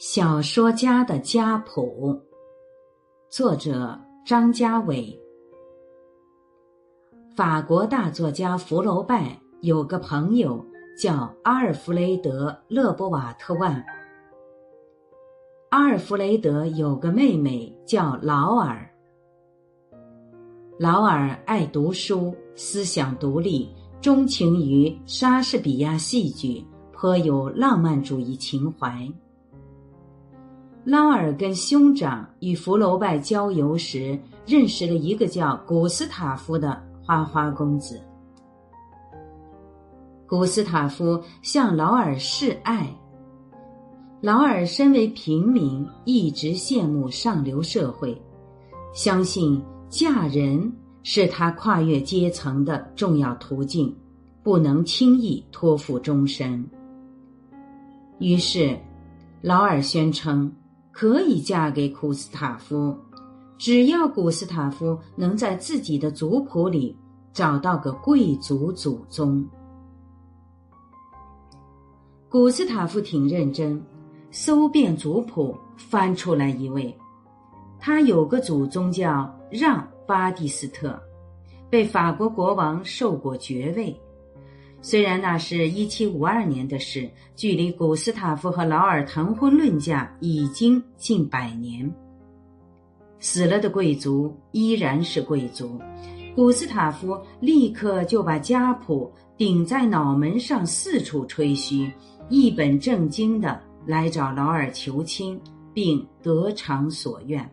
小说家的家谱，作者张家伟。法国大作家福楼拜有个朋友叫阿尔弗雷德·勒波瓦特万。阿尔弗雷德有个妹妹叫劳尔。劳尔爱读书，思想独立，钟情于莎士比亚戏剧，颇有浪漫主义情怀。劳尔跟兄长与福楼拜郊游时，认识了一个叫古斯塔夫的花花公子。古斯塔夫向劳尔示爱。劳尔身为平民，一直羡慕上流社会，相信嫁人是他跨越阶层的重要途径，不能轻易托付终身。于是，劳尔宣称。可以嫁给古斯塔夫，只要古斯塔夫能在自己的族谱里找到个贵族祖宗。古斯塔夫挺认真，搜遍族谱，翻出来一位，他有个祖宗叫让巴蒂斯特，被法国国王授过爵位。虽然那是一七五二年的事，距离古斯塔夫和劳尔谈婚论嫁已经近百年。死了的贵族依然是贵族，古斯塔夫立刻就把家谱顶在脑门上，四处吹嘘，一本正经的来找劳尔求亲，并得偿所愿。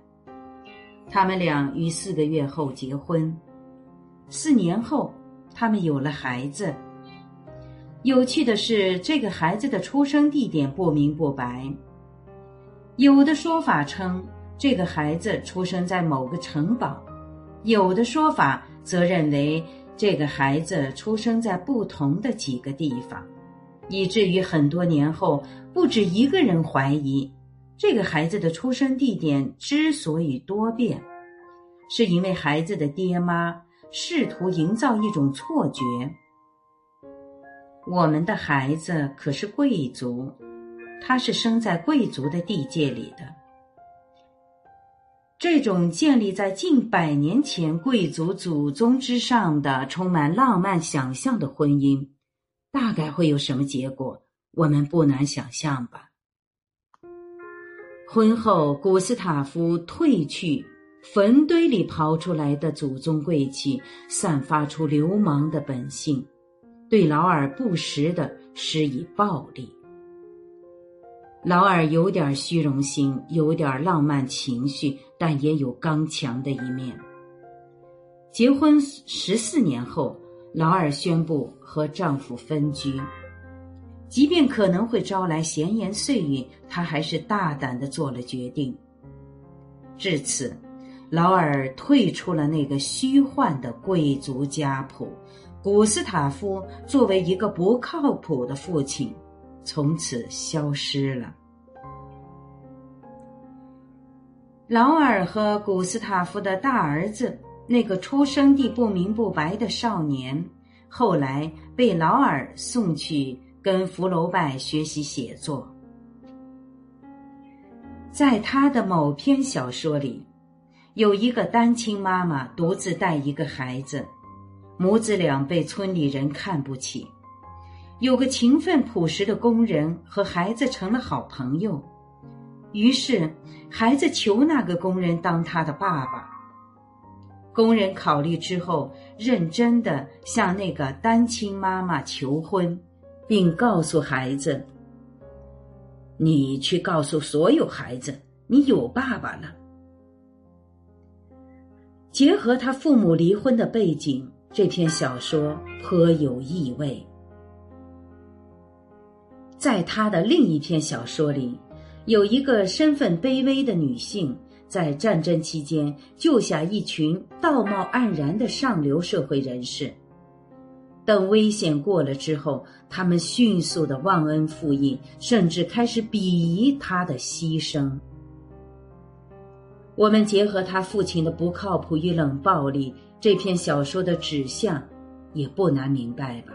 他们俩于四个月后结婚，四年后，他们有了孩子。有趣的是，这个孩子的出生地点不明不白。有的说法称这个孩子出生在某个城堡，有的说法则认为这个孩子出生在不同的几个地方，以至于很多年后，不止一个人怀疑，这个孩子的出生地点之所以多变，是因为孩子的爹妈试图营造一种错觉。我们的孩子可是贵族，他是生在贵族的地界里的。这种建立在近百年前贵族祖宗之上的充满浪漫想象的婚姻，大概会有什么结果？我们不难想象吧。婚后，古斯塔夫褪去坟堆里刨出来的祖宗贵气，散发出流氓的本性。对劳尔不时的施以暴力。劳尔有点虚荣心，有点浪漫情绪，但也有刚强的一面。结婚十四年后，劳尔宣布和丈夫分居，即便可能会招来闲言碎语，她还是大胆的做了决定。至此，劳尔退出了那个虚幻的贵族家谱。古斯塔夫作为一个不靠谱的父亲，从此消失了。劳尔和古斯塔夫的大儿子，那个出生地不明不白的少年，后来被劳尔送去跟福楼拜学习写作。在他的某篇小说里，有一个单亲妈妈独自带一个孩子。母子俩被村里人看不起，有个勤奋朴实的工人和孩子成了好朋友，于是孩子求那个工人当他的爸爸。工人考虑之后，认真的向那个单亲妈妈求婚，并告诉孩子：“你去告诉所有孩子，你有爸爸了。”结合他父母离婚的背景。这篇小说颇有意味。在他的另一篇小说里，有一个身份卑微的女性，在战争期间救下一群道貌岸然的上流社会人士。等危险过了之后，他们迅速的忘恩负义，甚至开始鄙夷他的牺牲。我们结合他父亲的不靠谱与冷暴力。这篇小说的指向，也不难明白吧。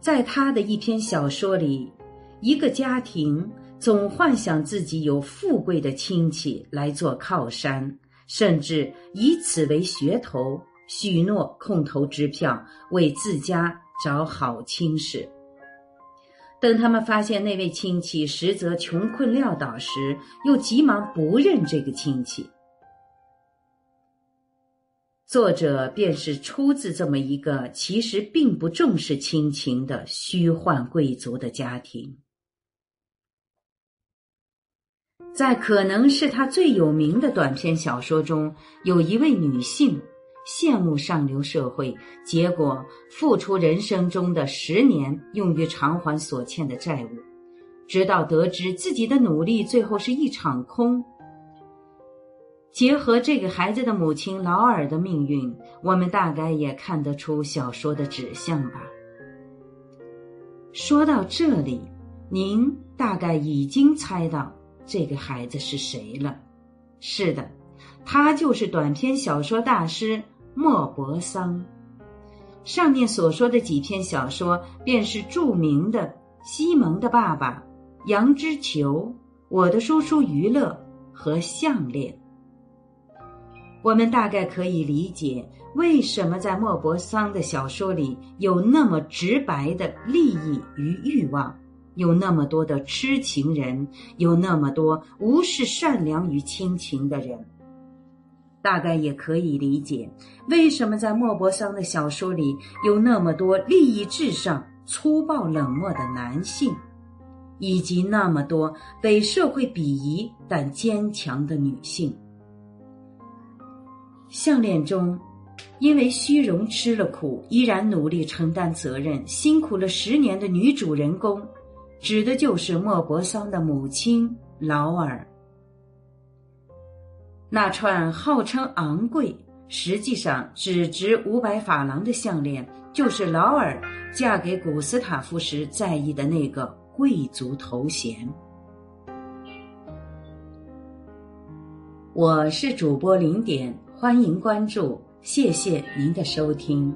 在他的一篇小说里，一个家庭总幻想自己有富贵的亲戚来做靠山，甚至以此为噱头，许诺空头支票，为自家找好亲事。等他们发现那位亲戚实则穷困潦倒时，又急忙不认这个亲戚。作者便是出自这么一个其实并不重视亲情的虚幻贵族的家庭。在可能是他最有名的短篇小说中，有一位女性。羡慕上流社会，结果付出人生中的十年用于偿还所欠的债务，直到得知自己的努力最后是一场空。结合这个孩子的母亲劳尔的命运，我们大概也看得出小说的指向吧。说到这里，您大概已经猜到这个孩子是谁了。是的，他就是短篇小说大师。莫泊桑，上面所说的几篇小说，便是著名的《西蒙的爸爸》《羊脂球》《我的叔叔于勒》和《项链》。我们大概可以理解，为什么在莫泊桑的小说里有那么直白的利益与欲望，有那么多的痴情人，有那么多无视善良与亲情的人。大概也可以理解，为什么在莫泊桑的小说里有那么多利益至上、粗暴冷漠的男性，以及那么多被社会鄙夷但坚强的女性。项链中，因为虚荣吃了苦，依然努力承担责任、辛苦了十年的女主人公，指的就是莫泊桑的母亲劳尔。那串号称昂贵，实际上只值五百法郎的项链，就是劳尔嫁给古斯塔夫时在意的那个贵族头衔。我是主播零点，欢迎关注，谢谢您的收听。